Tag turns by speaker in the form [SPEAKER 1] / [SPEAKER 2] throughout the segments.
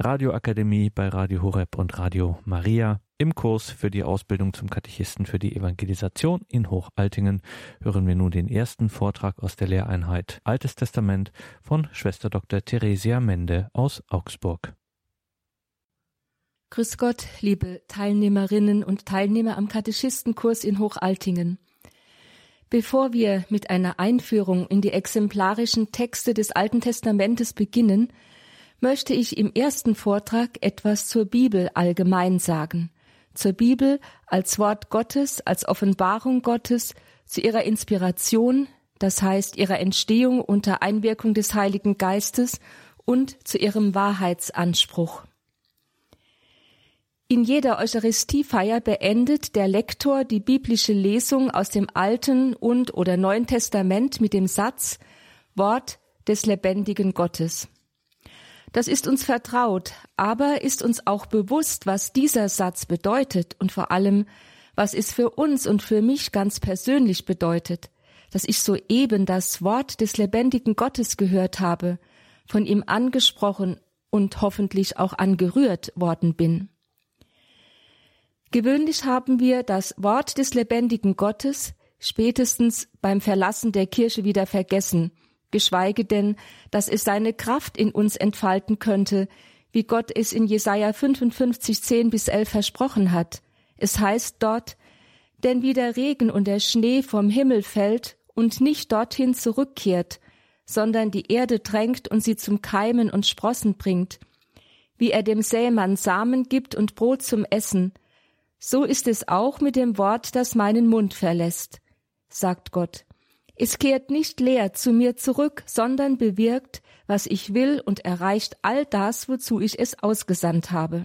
[SPEAKER 1] Radioakademie bei Radio Horeb und Radio Maria. Im Kurs für die Ausbildung zum Katechisten für die Evangelisation in Hochaltingen hören wir nun den ersten Vortrag aus der Lehreinheit Altes Testament von Schwester Dr. Theresia Mende aus Augsburg.
[SPEAKER 2] Grüß Gott, liebe Teilnehmerinnen und Teilnehmer am Katechistenkurs in Hochaltingen. Bevor wir mit einer Einführung in die exemplarischen Texte des Alten Testamentes beginnen, möchte ich im ersten Vortrag etwas zur Bibel allgemein sagen zur Bibel als Wort Gottes, als Offenbarung Gottes, zu ihrer Inspiration, das heißt ihrer Entstehung unter Einwirkung des Heiligen Geistes und zu ihrem Wahrheitsanspruch. In jeder Eucharistiefeier beendet der Lektor die biblische Lesung aus dem Alten und oder Neuen Testament mit dem Satz Wort des lebendigen Gottes. Das ist uns vertraut, aber ist uns auch bewusst, was dieser Satz bedeutet und vor allem, was es für uns und für mich ganz persönlich bedeutet, dass ich soeben das Wort des lebendigen Gottes gehört habe, von ihm angesprochen und hoffentlich auch angerührt worden bin. Gewöhnlich haben wir das Wort des lebendigen Gottes spätestens beim Verlassen der Kirche wieder vergessen geschweige denn, dass es seine Kraft in uns entfalten könnte, wie Gott es in Jesaja 55, 10 bis 11 versprochen hat. Es heißt dort, denn wie der Regen und der Schnee vom Himmel fällt und nicht dorthin zurückkehrt, sondern die Erde drängt und sie zum Keimen und Sprossen bringt, wie er dem Sämann Samen gibt und Brot zum Essen, so ist es auch mit dem Wort, das meinen Mund verlässt, sagt Gott. Es kehrt nicht leer zu mir zurück, sondern bewirkt, was ich will und erreicht all das, wozu ich es ausgesandt habe.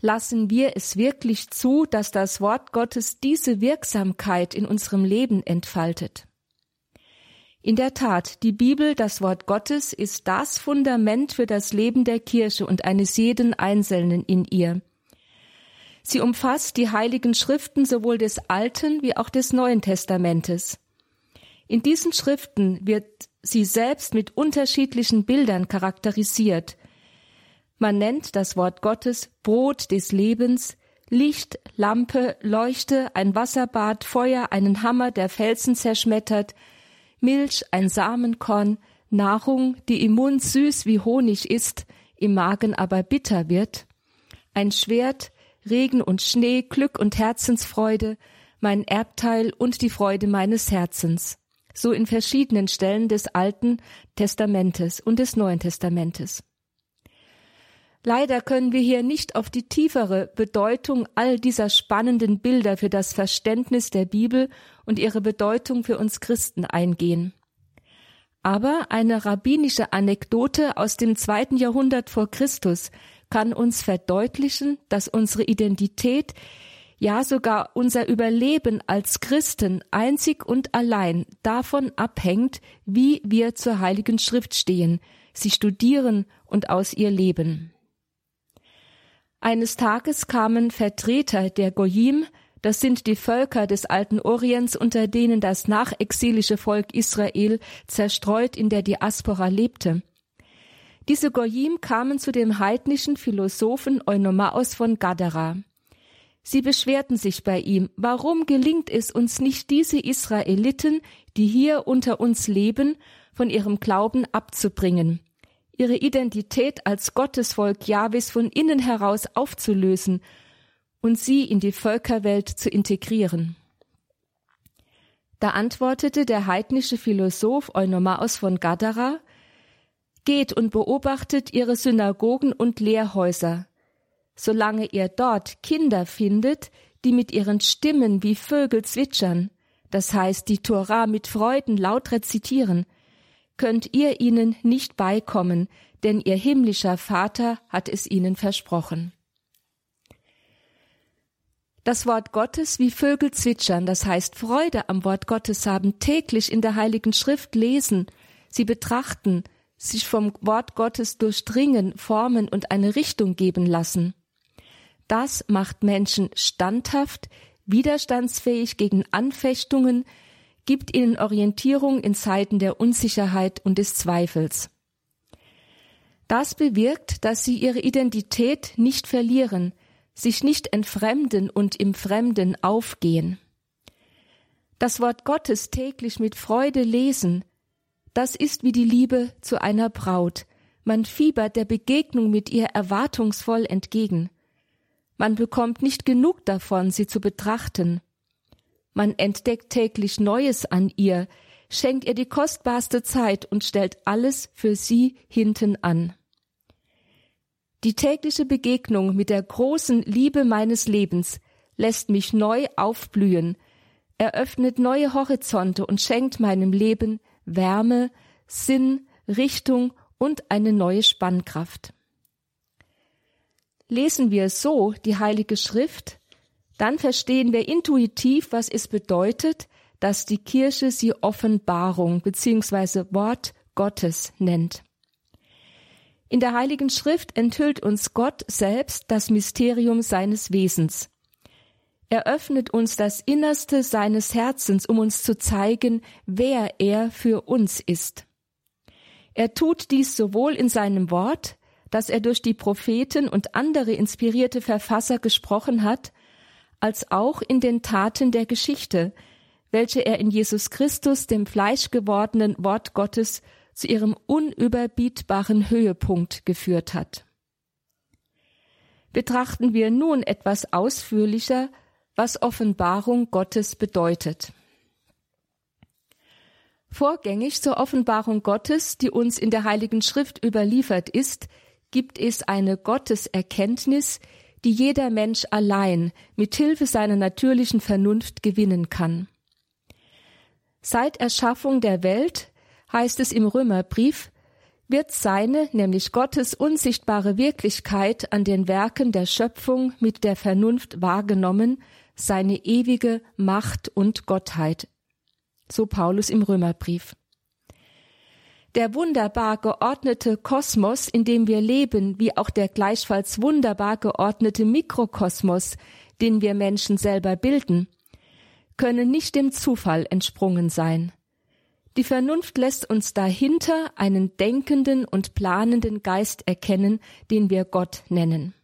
[SPEAKER 2] Lassen wir es wirklich zu, dass das Wort Gottes diese Wirksamkeit in unserem Leben entfaltet. In der Tat, die Bibel, das Wort Gottes, ist das Fundament für das Leben der Kirche und eines jeden Einzelnen in ihr. Sie umfasst die heiligen Schriften sowohl des Alten wie auch des Neuen Testamentes. In diesen Schriften wird sie selbst mit unterschiedlichen Bildern charakterisiert. Man nennt das Wort Gottes Brot des Lebens, Licht, Lampe, Leuchte, ein Wasserbad, Feuer, einen Hammer, der Felsen zerschmettert, Milch, ein Samenkorn, Nahrung, die im Mund süß wie Honig ist, im Magen aber bitter wird, ein Schwert, Regen und Schnee, Glück und Herzensfreude, mein Erbteil und die Freude meines Herzens. So in verschiedenen Stellen des Alten Testamentes und des Neuen Testamentes. Leider können wir hier nicht auf die tiefere Bedeutung all dieser spannenden Bilder für das Verständnis der Bibel und ihre Bedeutung für uns Christen eingehen. Aber eine rabbinische Anekdote aus dem zweiten Jahrhundert vor Christus kann uns verdeutlichen, dass unsere Identität, ja sogar unser Überleben als Christen einzig und allein davon abhängt, wie wir zur Heiligen Schrift stehen, sie studieren und aus ihr leben. Eines Tages kamen Vertreter der Goyim, das sind die Völker des alten Orients, unter denen das nachexilische Volk Israel zerstreut in der Diaspora lebte. Diese Goyim kamen zu dem heidnischen Philosophen Eunomaos von Gadara. Sie beschwerten sich bei ihm, warum gelingt es uns nicht, diese Israeliten, die hier unter uns leben, von ihrem Glauben abzubringen, ihre Identität als Gottesvolk Jahwes von innen heraus aufzulösen und sie in die Völkerwelt zu integrieren. Da antwortete der heidnische Philosoph Eunomaos von Gadara, Geht und beobachtet ihre Synagogen und Lehrhäuser. Solange ihr dort Kinder findet, die mit ihren Stimmen wie Vögel zwitschern, das heißt die Tora mit Freuden laut rezitieren, könnt ihr ihnen nicht beikommen, denn ihr himmlischer Vater hat es ihnen versprochen. Das Wort Gottes wie Vögel zwitschern, das heißt Freude am Wort Gottes haben, täglich in der Heiligen Schrift lesen, sie betrachten, sich vom Wort Gottes durchdringen, formen und eine Richtung geben lassen. Das macht Menschen standhaft, widerstandsfähig gegen Anfechtungen, gibt ihnen Orientierung in Zeiten der Unsicherheit und des Zweifels. Das bewirkt, dass sie ihre Identität nicht verlieren, sich nicht entfremden und im Fremden aufgehen. Das Wort Gottes täglich mit Freude lesen, das ist wie die Liebe zu einer Braut. Man fiebert der Begegnung mit ihr erwartungsvoll entgegen. Man bekommt nicht genug davon, sie zu betrachten. Man entdeckt täglich Neues an ihr, schenkt ihr die kostbarste Zeit und stellt alles für sie hinten an. Die tägliche Begegnung mit der großen Liebe meines Lebens lässt mich neu aufblühen, eröffnet neue Horizonte und schenkt meinem Leben Wärme, Sinn, Richtung und eine neue Spannkraft. Lesen wir so die Heilige Schrift, dann verstehen wir intuitiv, was es bedeutet, dass die Kirche sie Offenbarung bzw. Wort Gottes nennt. In der Heiligen Schrift enthüllt uns Gott selbst das Mysterium seines Wesens. Er öffnet uns das Innerste seines Herzens, um uns zu zeigen, wer er für uns ist. Er tut dies sowohl in seinem Wort, das er durch die Propheten und andere inspirierte Verfasser gesprochen hat, als auch in den Taten der Geschichte, welche er in Jesus Christus, dem fleischgewordenen Wort Gottes, zu ihrem unüberbietbaren Höhepunkt geführt hat. Betrachten wir nun etwas ausführlicher, was Offenbarung Gottes bedeutet. Vorgängig zur Offenbarung Gottes, die uns in der Heiligen Schrift überliefert ist, gibt es eine Gotteserkenntnis, die jeder Mensch allein mit Hilfe seiner natürlichen Vernunft gewinnen kann. Seit Erschaffung der Welt heißt es im Römerbrief, wird seine, nämlich Gottes unsichtbare Wirklichkeit an den Werken der Schöpfung mit der Vernunft wahrgenommen, seine ewige Macht und Gottheit. So Paulus im Römerbrief. Der wunderbar geordnete Kosmos, in dem wir leben, wie auch der gleichfalls wunderbar geordnete Mikrokosmos, den wir Menschen selber bilden, können nicht dem Zufall entsprungen sein. Die Vernunft lässt uns dahinter einen denkenden und planenden Geist erkennen, den wir Gott nennen.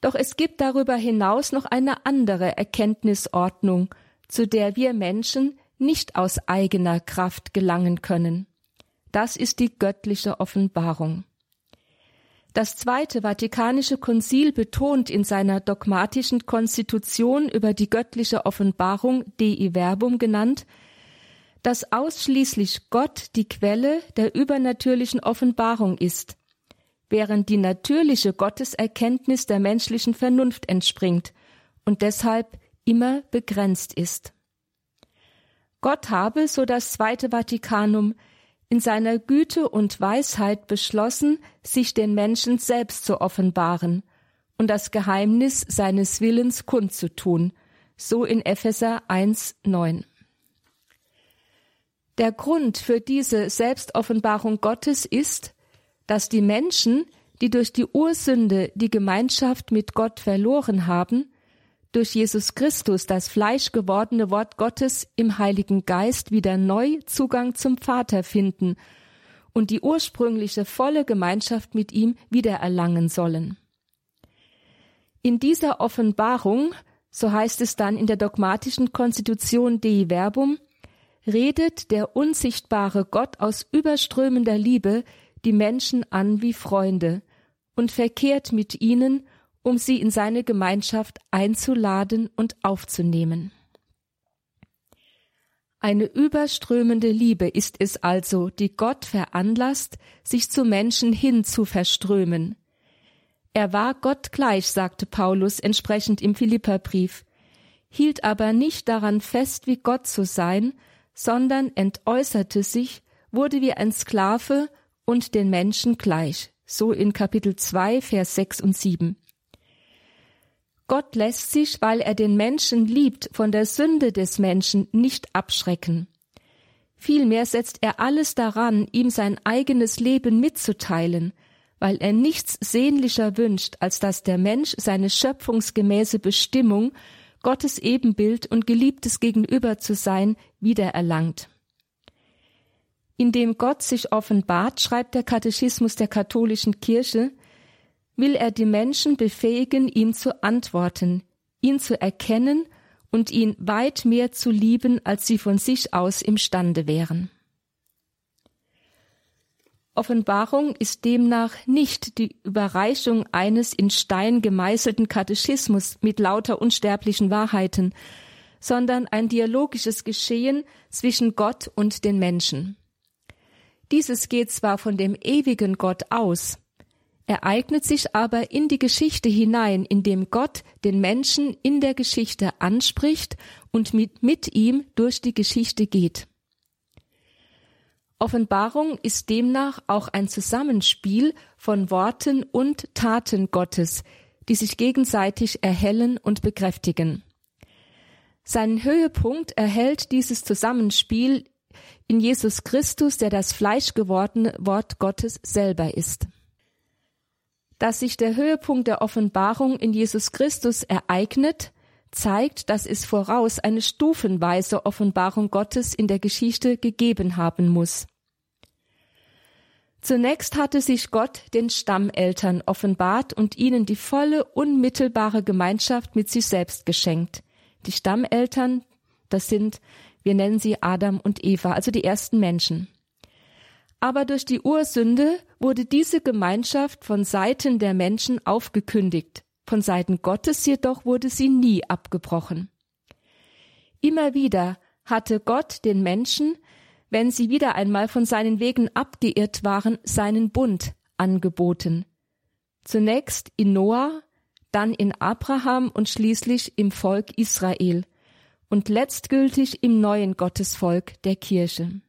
[SPEAKER 2] Doch es gibt darüber hinaus noch eine andere Erkenntnisordnung, zu der wir Menschen nicht aus eigener Kraft gelangen können. Das ist die göttliche Offenbarung. Das Zweite Vatikanische Konzil betont in seiner dogmatischen Konstitution über die göttliche Offenbarung Dei Verbum genannt, dass ausschließlich Gott die Quelle der übernatürlichen Offenbarung ist, während die natürliche Gotteserkenntnis der menschlichen Vernunft entspringt und deshalb immer begrenzt ist. Gott habe, so das Zweite Vatikanum, in seiner Güte und Weisheit beschlossen, sich den Menschen selbst zu offenbaren und das Geheimnis seines Willens kundzutun, so in Epheser 1, 9. Der Grund für diese Selbstoffenbarung Gottes ist, dass die Menschen, die durch die Ursünde die Gemeinschaft mit Gott verloren haben, durch Jesus Christus, das Fleisch gewordene Wort Gottes im Heiligen Geist wieder neu Zugang zum Vater finden und die ursprüngliche volle Gemeinschaft mit ihm wiedererlangen sollen. In dieser Offenbarung, so heißt es dann in der dogmatischen Konstitution Dei Verbum, redet der unsichtbare Gott aus überströmender Liebe die Menschen an wie Freunde und verkehrt mit ihnen, um sie in seine Gemeinschaft einzuladen und aufzunehmen. Eine überströmende Liebe ist es also, die Gott veranlasst, sich zu Menschen hin zu verströmen. Er war Gott gleich, sagte Paulus entsprechend im Philipperbrief, hielt aber nicht daran fest, wie Gott zu sein, sondern entäußerte sich, wurde wie ein Sklave und den Menschen gleich. So in Kapitel 2, Vers 6 und 7. Gott lässt sich, weil er den Menschen liebt, von der Sünde des Menschen nicht abschrecken. Vielmehr setzt er alles daran, ihm sein eigenes Leben mitzuteilen, weil er nichts sehnlicher wünscht, als dass der Mensch seine schöpfungsgemäße Bestimmung Gottes Ebenbild und Geliebtes gegenüber zu sein, wiedererlangt. Indem Gott sich offenbart, schreibt der Katechismus der katholischen Kirche, will er die Menschen befähigen, ihm zu antworten, ihn zu erkennen und ihn weit mehr zu lieben, als sie von sich aus imstande wären. Offenbarung ist demnach nicht die Überreichung eines in Stein gemeißelten Katechismus mit lauter unsterblichen Wahrheiten, sondern ein dialogisches Geschehen zwischen Gott und den Menschen. Dieses geht zwar von dem ewigen Gott aus, ereignet sich aber in die Geschichte hinein, indem Gott den Menschen in der Geschichte anspricht und mit, mit ihm durch die Geschichte geht. Offenbarung ist demnach auch ein Zusammenspiel von Worten und Taten Gottes, die sich gegenseitig erhellen und bekräftigen. Seinen Höhepunkt erhält dieses Zusammenspiel in Jesus Christus, der das fleischgewordene Wort Gottes selber ist. Dass sich der Höhepunkt der Offenbarung in Jesus Christus ereignet, zeigt, dass es voraus eine stufenweise Offenbarung Gottes in der Geschichte gegeben haben muss. Zunächst hatte sich Gott den Stammeltern offenbart und ihnen die volle, unmittelbare Gemeinschaft mit sich selbst geschenkt. Die Stammeltern, das sind, wir nennen sie Adam und Eva, also die ersten Menschen. Aber durch die Ursünde wurde diese Gemeinschaft von Seiten der Menschen aufgekündigt, von Seiten Gottes jedoch wurde sie nie abgebrochen. Immer wieder hatte Gott den Menschen, wenn sie wieder einmal von seinen Wegen abgeirrt waren, seinen Bund angeboten. Zunächst in Noah, dann in Abraham und schließlich im Volk Israel und letztgültig im neuen Gottesvolk der Kirche.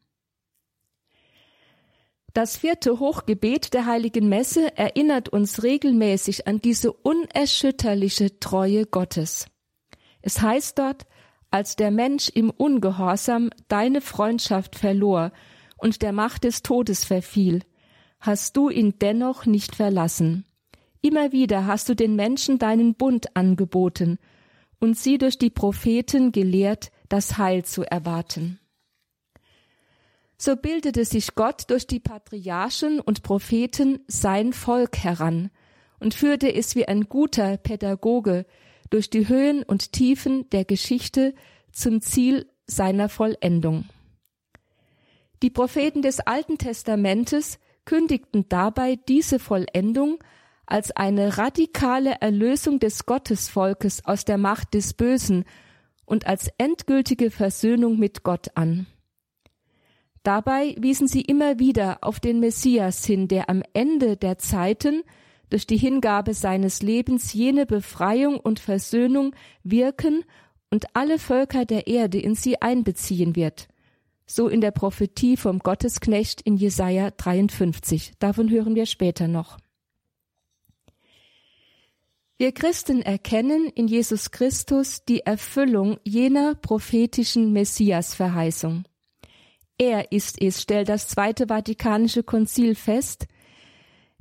[SPEAKER 2] Das vierte Hochgebet der heiligen Messe erinnert uns regelmäßig an diese unerschütterliche Treue Gottes. Es heißt dort, als der Mensch im Ungehorsam deine Freundschaft verlor und der Macht des Todes verfiel, hast du ihn dennoch nicht verlassen. Immer wieder hast du den Menschen deinen Bund angeboten und sie durch die Propheten gelehrt, das Heil zu erwarten. So bildete sich Gott durch die Patriarchen und Propheten sein Volk heran und führte es wie ein guter Pädagoge durch die Höhen und Tiefen der Geschichte zum Ziel seiner Vollendung. Die Propheten des Alten Testamentes kündigten dabei diese Vollendung als eine radikale Erlösung des Gottesvolkes aus der Macht des Bösen und als endgültige Versöhnung mit Gott an. Dabei wiesen sie immer wieder auf den Messias hin, der am Ende der Zeiten durch die Hingabe seines Lebens jene Befreiung und Versöhnung wirken und alle Völker der Erde in sie einbeziehen wird. So in der Prophetie vom Gottesknecht in Jesaja 53. Davon hören wir später noch. Wir Christen erkennen in Jesus Christus die Erfüllung jener prophetischen Messias-Verheißung. Er ist es, stellt das Zweite Vatikanische Konzil fest,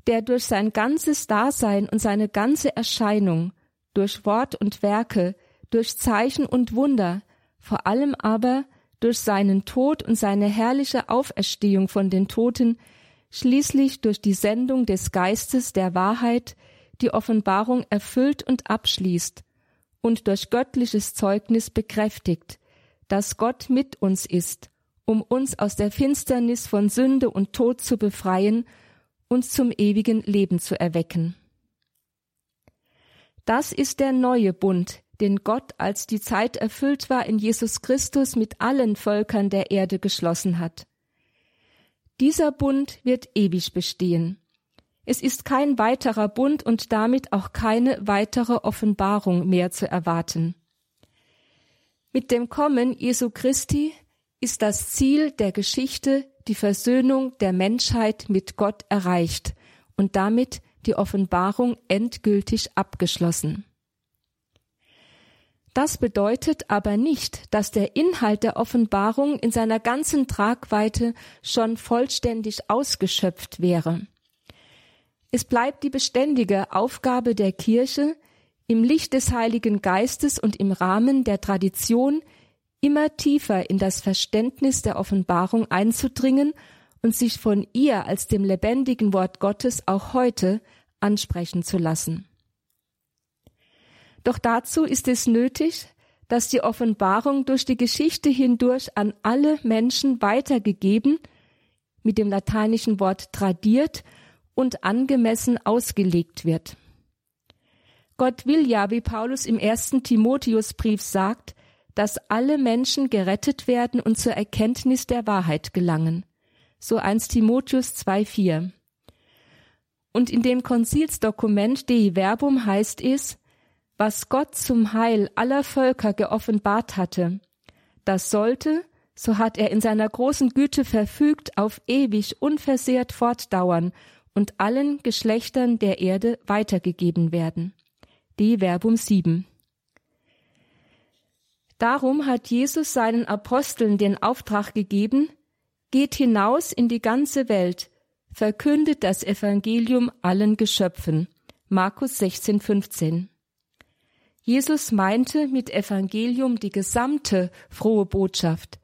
[SPEAKER 2] der durch sein ganzes Dasein und seine ganze Erscheinung, durch Wort und Werke, durch Zeichen und Wunder, vor allem aber durch seinen Tod und seine herrliche Auferstehung von den Toten, schließlich durch die Sendung des Geistes der Wahrheit, die Offenbarung erfüllt und abschließt und durch göttliches Zeugnis bekräftigt, dass Gott mit uns ist um uns aus der Finsternis von Sünde und Tod zu befreien, uns zum ewigen Leben zu erwecken. Das ist der neue Bund, den Gott, als die Zeit erfüllt war, in Jesus Christus mit allen Völkern der Erde geschlossen hat. Dieser Bund wird ewig bestehen. Es ist kein weiterer Bund und damit auch keine weitere Offenbarung mehr zu erwarten. Mit dem Kommen Jesu Christi ist das Ziel der Geschichte die Versöhnung der Menschheit mit Gott erreicht und damit die Offenbarung endgültig abgeschlossen. Das bedeutet aber nicht, dass der Inhalt der Offenbarung in seiner ganzen Tragweite schon vollständig ausgeschöpft wäre. Es bleibt die beständige Aufgabe der Kirche, im Licht des Heiligen Geistes und im Rahmen der Tradition immer tiefer in das Verständnis der Offenbarung einzudringen und sich von ihr als dem lebendigen Wort Gottes auch heute ansprechen zu lassen. Doch dazu ist es nötig, dass die Offenbarung durch die Geschichte hindurch an alle Menschen weitergegeben, mit dem lateinischen Wort tradiert und angemessen ausgelegt wird. Gott will ja, wie Paulus im ersten Timotheusbrief sagt, dass alle Menschen gerettet werden und zur Erkenntnis der Wahrheit gelangen. So 1 Timotheus 2,4. Und in dem Konzilsdokument Dei Verbum heißt es, was Gott zum Heil aller Völker geoffenbart hatte, das sollte, so hat er in seiner großen Güte verfügt, auf ewig unversehrt fortdauern und allen Geschlechtern der Erde weitergegeben werden. Die Verbum 7. Darum hat Jesus seinen Aposteln den Auftrag gegeben, geht hinaus in die ganze Welt, verkündet das Evangelium allen Geschöpfen. Markus 16, 15. Jesus meinte mit Evangelium die gesamte frohe Botschaft,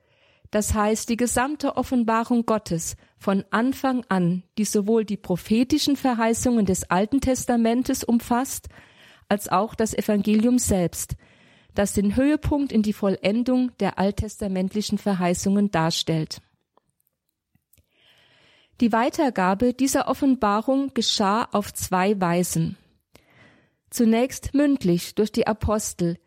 [SPEAKER 2] das heißt die gesamte Offenbarung Gottes von Anfang an, die sowohl die prophetischen Verheißungen des Alten Testamentes umfasst, als auch das Evangelium selbst, das den Höhepunkt in die Vollendung der alttestamentlichen Verheißungen darstellt. Die Weitergabe dieser Offenbarung geschah auf zwei Weisen. Zunächst mündlich durch die Apostel,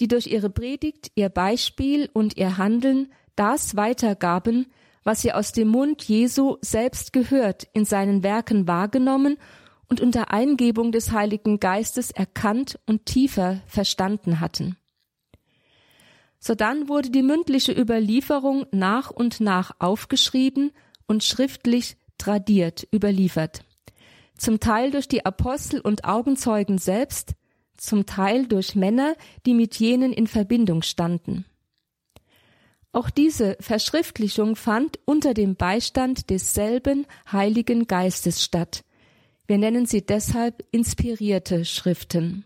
[SPEAKER 2] die durch ihre Predigt, ihr Beispiel und ihr Handeln das weitergaben, was sie aus dem Mund Jesu selbst gehört, in seinen Werken wahrgenommen und unter Eingebung des Heiligen Geistes erkannt und tiefer verstanden hatten. Sodann wurde die mündliche Überlieferung nach und nach aufgeschrieben und schriftlich tradiert überliefert, zum Teil durch die Apostel und Augenzeugen selbst, zum Teil durch Männer, die mit jenen in Verbindung standen. Auch diese Verschriftlichung fand unter dem Beistand desselben Heiligen Geistes statt, wir nennen sie deshalb inspirierte Schriften.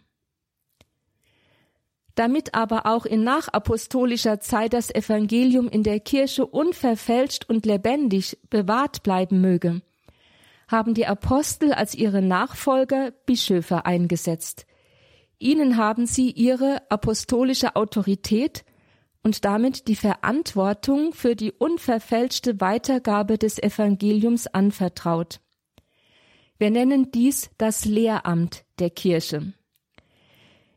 [SPEAKER 2] Damit aber auch in nachapostolischer Zeit das Evangelium in der Kirche unverfälscht und lebendig bewahrt bleiben möge, haben die Apostel als ihre Nachfolger Bischöfe eingesetzt. Ihnen haben sie ihre apostolische Autorität und damit die Verantwortung für die unverfälschte Weitergabe des Evangeliums anvertraut. Wir nennen dies das Lehramt der Kirche.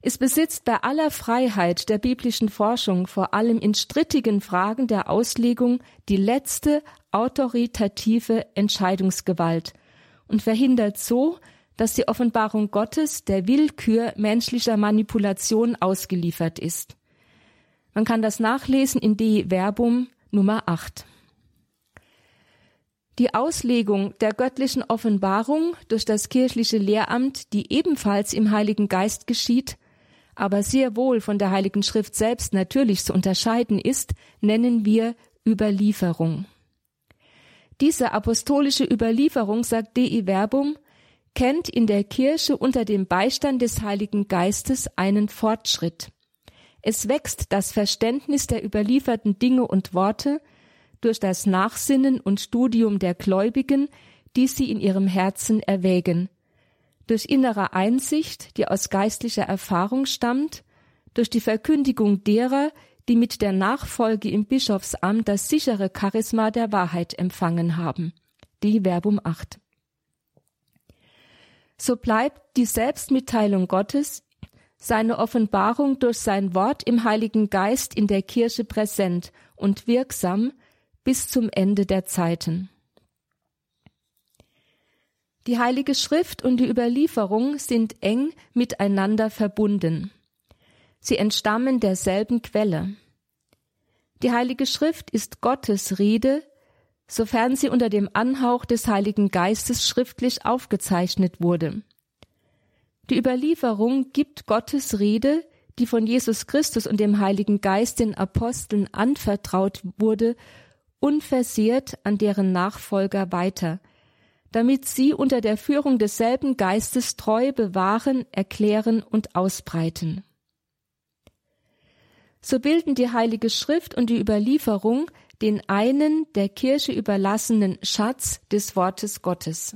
[SPEAKER 2] Es besitzt bei aller Freiheit der biblischen Forschung, vor allem in strittigen Fragen der Auslegung, die letzte autoritative Entscheidungsgewalt und verhindert so, dass die Offenbarung Gottes der Willkür menschlicher Manipulation ausgeliefert ist. Man kann das nachlesen in De Verbum Nummer 8. Die Auslegung der göttlichen Offenbarung durch das kirchliche Lehramt, die ebenfalls im Heiligen Geist geschieht, aber sehr wohl von der Heiligen Schrift selbst natürlich zu unterscheiden ist, nennen wir Überlieferung. Diese apostolische Überlieferung, sagt Dei Verbum, kennt in der Kirche unter dem Beistand des Heiligen Geistes einen Fortschritt. Es wächst das Verständnis der überlieferten Dinge und Worte, durch das Nachsinnen und Studium der Gläubigen, die sie in ihrem Herzen erwägen, durch innere Einsicht, die aus geistlicher Erfahrung stammt, durch die Verkündigung derer, die mit der Nachfolge im Bischofsamt das sichere Charisma der Wahrheit empfangen haben. Die Verbum 8. So bleibt die Selbstmitteilung Gottes, seine Offenbarung durch sein Wort im Heiligen Geist in der Kirche präsent und wirksam, bis zum Ende der Zeiten. Die Heilige Schrift und die Überlieferung sind eng miteinander verbunden. Sie entstammen derselben Quelle. Die Heilige Schrift ist Gottes Rede, sofern sie unter dem Anhauch des Heiligen Geistes schriftlich aufgezeichnet wurde. Die Überlieferung gibt Gottes Rede, die von Jesus Christus und dem Heiligen Geist den Aposteln anvertraut wurde, unversehrt an deren Nachfolger weiter, damit sie unter der Führung desselben Geistes treu bewahren, erklären und ausbreiten. So bilden die Heilige Schrift und die Überlieferung den einen der Kirche überlassenen Schatz des Wortes Gottes.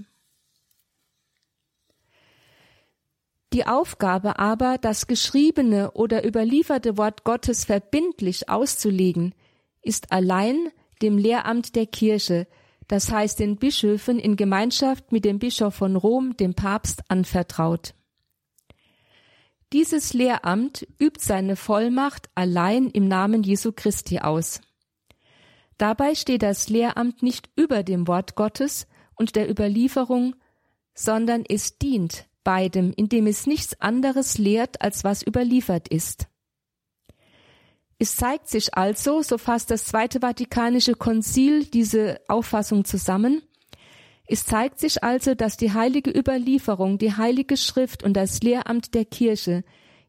[SPEAKER 2] Die Aufgabe aber, das geschriebene oder überlieferte Wort Gottes verbindlich auszulegen, ist allein dem Lehramt der Kirche, das heißt den Bischöfen in Gemeinschaft mit dem Bischof von Rom, dem Papst, anvertraut. Dieses Lehramt übt seine Vollmacht allein im Namen Jesu Christi aus. Dabei steht das Lehramt nicht über dem Wort Gottes und der Überlieferung, sondern es dient beidem, indem es nichts anderes lehrt, als was überliefert ist. Es zeigt sich also, so fasst das Zweite Vatikanische Konzil diese Auffassung zusammen, es zeigt sich also, dass die heilige Überlieferung, die heilige Schrift und das Lehramt der Kirche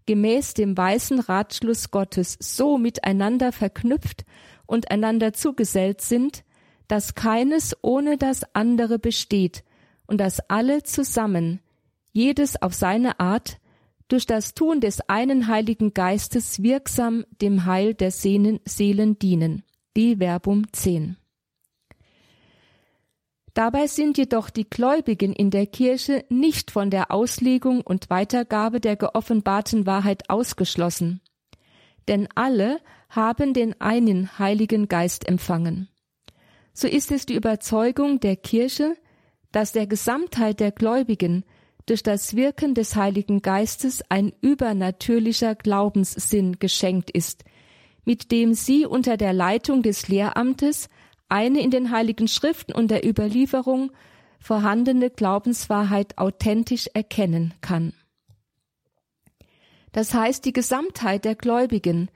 [SPEAKER 2] gemäß dem weißen Ratschluss Gottes so miteinander verknüpft und einander zugesellt sind, dass keines ohne das andere besteht und dass alle zusammen jedes auf seine Art, durch das Tun des einen Heiligen Geistes wirksam dem Heil der Seelen, Seelen dienen. Die Verbum 10. Dabei sind jedoch die Gläubigen in der Kirche nicht von der Auslegung und Weitergabe der geoffenbarten Wahrheit ausgeschlossen. Denn alle haben den einen Heiligen Geist empfangen. So ist es die Überzeugung der Kirche, dass der Gesamtheit der Gläubigen durch das Wirken des Heiligen Geistes ein übernatürlicher Glaubenssinn geschenkt ist, mit dem sie unter der Leitung des Lehramtes eine in den Heiligen Schriften und der Überlieferung vorhandene Glaubenswahrheit authentisch erkennen kann. Das heißt, die Gesamtheit der Gläubigen,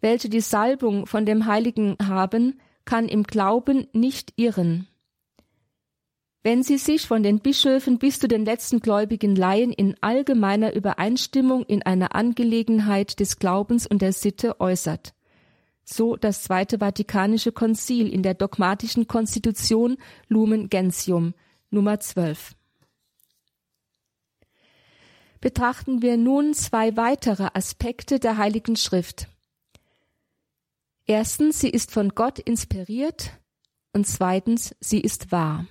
[SPEAKER 2] welche die Salbung von dem Heiligen haben, kann im Glauben nicht irren. Wenn sie sich von den Bischöfen bis zu den letzten gläubigen Laien in allgemeiner Übereinstimmung in einer Angelegenheit des Glaubens und der Sitte äußert. So das Zweite Vatikanische Konzil in der dogmatischen Konstitution Lumen Gentium Nummer 12. Betrachten wir nun zwei weitere Aspekte der Heiligen Schrift. Erstens, sie ist von Gott inspiriert und zweitens, sie ist wahr.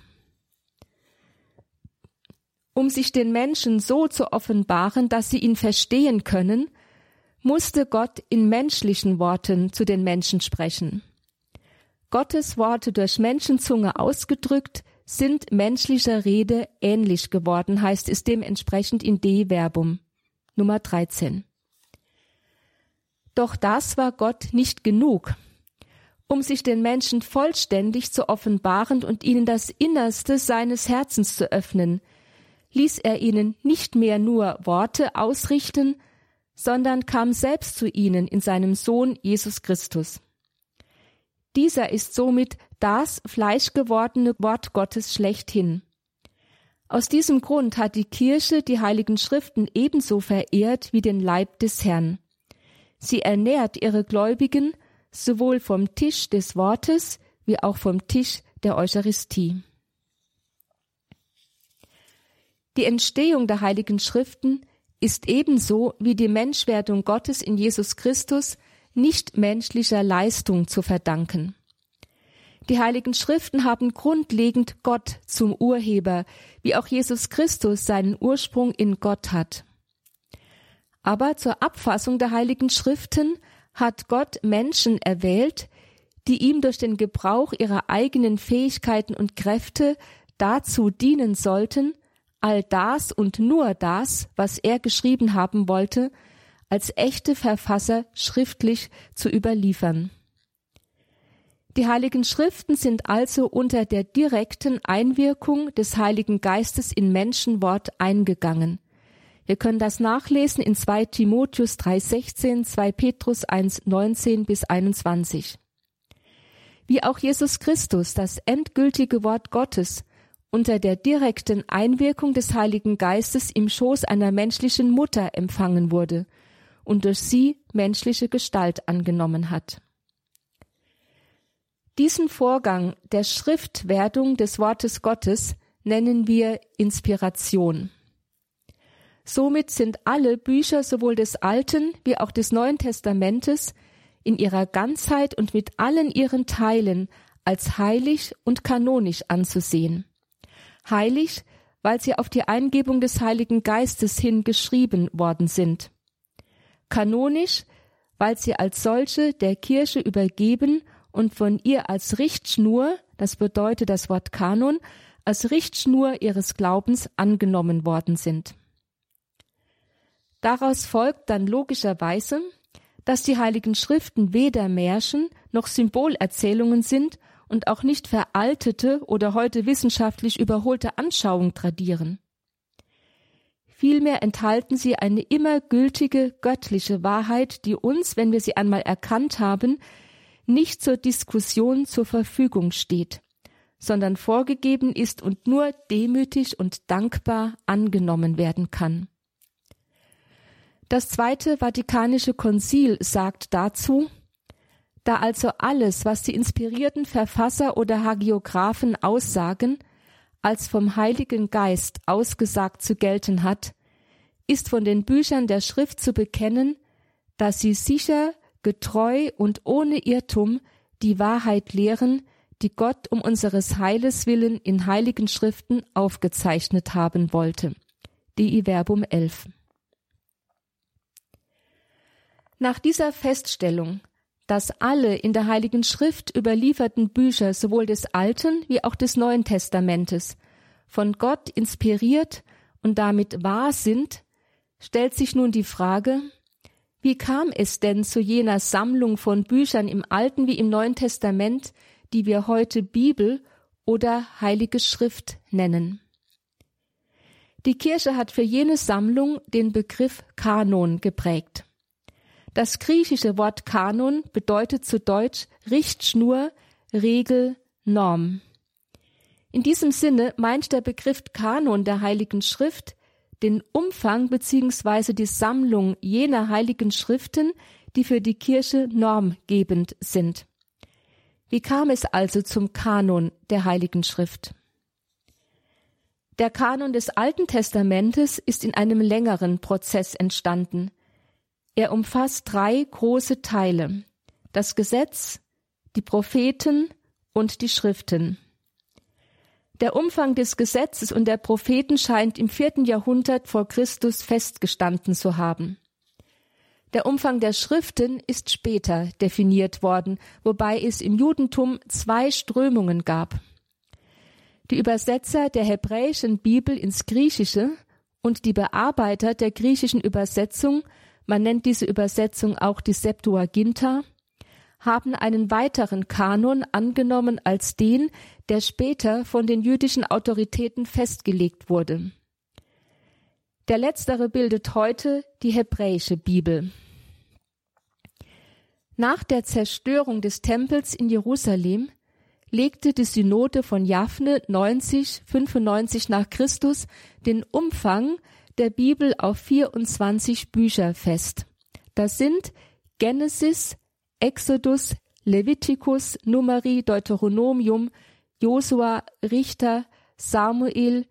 [SPEAKER 2] Um sich den Menschen so zu offenbaren, dass sie ihn verstehen können, musste Gott in menschlichen Worten zu den Menschen sprechen. Gottes Worte durch Menschenzunge ausgedrückt sind menschlicher Rede ähnlich geworden, heißt es dementsprechend in De Verbum Nummer 13. Doch das war Gott nicht genug. Um sich den Menschen vollständig zu offenbaren und ihnen das Innerste seines Herzens zu öffnen, ließ er ihnen nicht mehr nur Worte ausrichten, sondern kam selbst zu ihnen in seinem Sohn Jesus Christus. Dieser ist somit das fleischgewordene Wort Gottes schlechthin. Aus diesem Grund hat die Kirche die heiligen Schriften ebenso verehrt wie den Leib des Herrn. Sie ernährt ihre Gläubigen sowohl vom Tisch des Wortes wie auch vom Tisch der Eucharistie. Die Entstehung der Heiligen Schriften ist ebenso wie die Menschwerdung Gottes in Jesus Christus nicht menschlicher Leistung zu verdanken. Die Heiligen Schriften haben grundlegend Gott zum Urheber, wie auch Jesus Christus seinen Ursprung in Gott hat. Aber zur Abfassung der Heiligen Schriften hat Gott Menschen erwählt, die ihm durch den Gebrauch ihrer eigenen Fähigkeiten und Kräfte dazu dienen sollten, all das und nur das, was er geschrieben haben wollte, als echte Verfasser schriftlich zu überliefern. Die heiligen Schriften sind also unter der direkten Einwirkung des Heiligen Geistes in Menschenwort eingegangen. Wir können das nachlesen in 2 Timotheus 3,16, 2 Petrus 1,19 bis 21. Wie auch Jesus Christus das endgültige Wort Gottes unter der direkten Einwirkung des Heiligen Geistes im Schoß einer menschlichen Mutter empfangen wurde und durch sie menschliche Gestalt angenommen hat. Diesen Vorgang der Schriftwerdung des Wortes Gottes nennen wir Inspiration. Somit sind alle Bücher sowohl des Alten wie auch des Neuen Testamentes in ihrer Ganzheit und mit allen ihren Teilen als heilig und kanonisch anzusehen. Heilig, weil sie auf die Eingebung des Heiligen Geistes hin geschrieben worden sind. Kanonisch, weil sie als solche der Kirche übergeben und von ihr als Richtschnur, das bedeutet das Wort Kanon, als Richtschnur ihres Glaubens angenommen worden sind. Daraus folgt dann logischerweise, dass die heiligen Schriften weder Märchen noch Symbolerzählungen sind und auch nicht veraltete oder heute wissenschaftlich überholte Anschauung tradieren. Vielmehr enthalten sie eine immer gültige göttliche Wahrheit, die uns, wenn wir sie einmal erkannt haben, nicht zur Diskussion zur Verfügung steht, sondern vorgegeben ist und nur demütig und dankbar angenommen werden kann. Das Zweite Vatikanische Konzil sagt dazu, da also alles, was die inspirierten Verfasser oder Hagiographen aussagen, als vom Heiligen Geist ausgesagt zu gelten hat, ist von den Büchern der Schrift zu bekennen, dass sie sicher, getreu und ohne Irrtum die Wahrheit lehren, die Gott um unseres Heiles willen in heiligen Schriften aufgezeichnet haben wollte. Die Verbum 11. Nach dieser Feststellung dass alle in der Heiligen Schrift überlieferten Bücher sowohl des Alten wie auch des Neuen Testamentes von Gott inspiriert und damit wahr sind, stellt sich nun die Frage, wie kam es denn zu jener Sammlung von Büchern im Alten wie im Neuen Testament, die wir heute Bibel oder Heilige Schrift nennen? Die Kirche hat für jene Sammlung den Begriff Kanon geprägt. Das griechische Wort Kanon bedeutet zu Deutsch Richtschnur, Regel, Norm. In diesem Sinne meint der Begriff Kanon der Heiligen Schrift den Umfang bzw. die Sammlung jener heiligen Schriften, die für die Kirche normgebend sind. Wie kam es also zum Kanon der Heiligen Schrift? Der Kanon des Alten Testamentes ist in einem längeren Prozess entstanden. Er umfasst drei große Teile das Gesetz, die Propheten und die Schriften. Der Umfang des Gesetzes und der Propheten scheint im vierten Jahrhundert vor Christus festgestanden zu haben. Der Umfang der Schriften ist später definiert worden, wobei es im Judentum zwei Strömungen gab. Die Übersetzer der hebräischen Bibel ins Griechische und die Bearbeiter der griechischen Übersetzung man nennt diese Übersetzung auch die Septuaginta, haben einen weiteren Kanon angenommen als den, der später von den jüdischen Autoritäten festgelegt wurde. Der letztere bildet heute die hebräische Bibel. Nach der Zerstörung des Tempels in Jerusalem legte die Synode von Japhne 90 95 nach Christus den Umfang der Bibel auf 24 Bücher fest. Das sind Genesis, Exodus, Leviticus, Numeri, Deuteronomium, Josua, Richter, Samuel,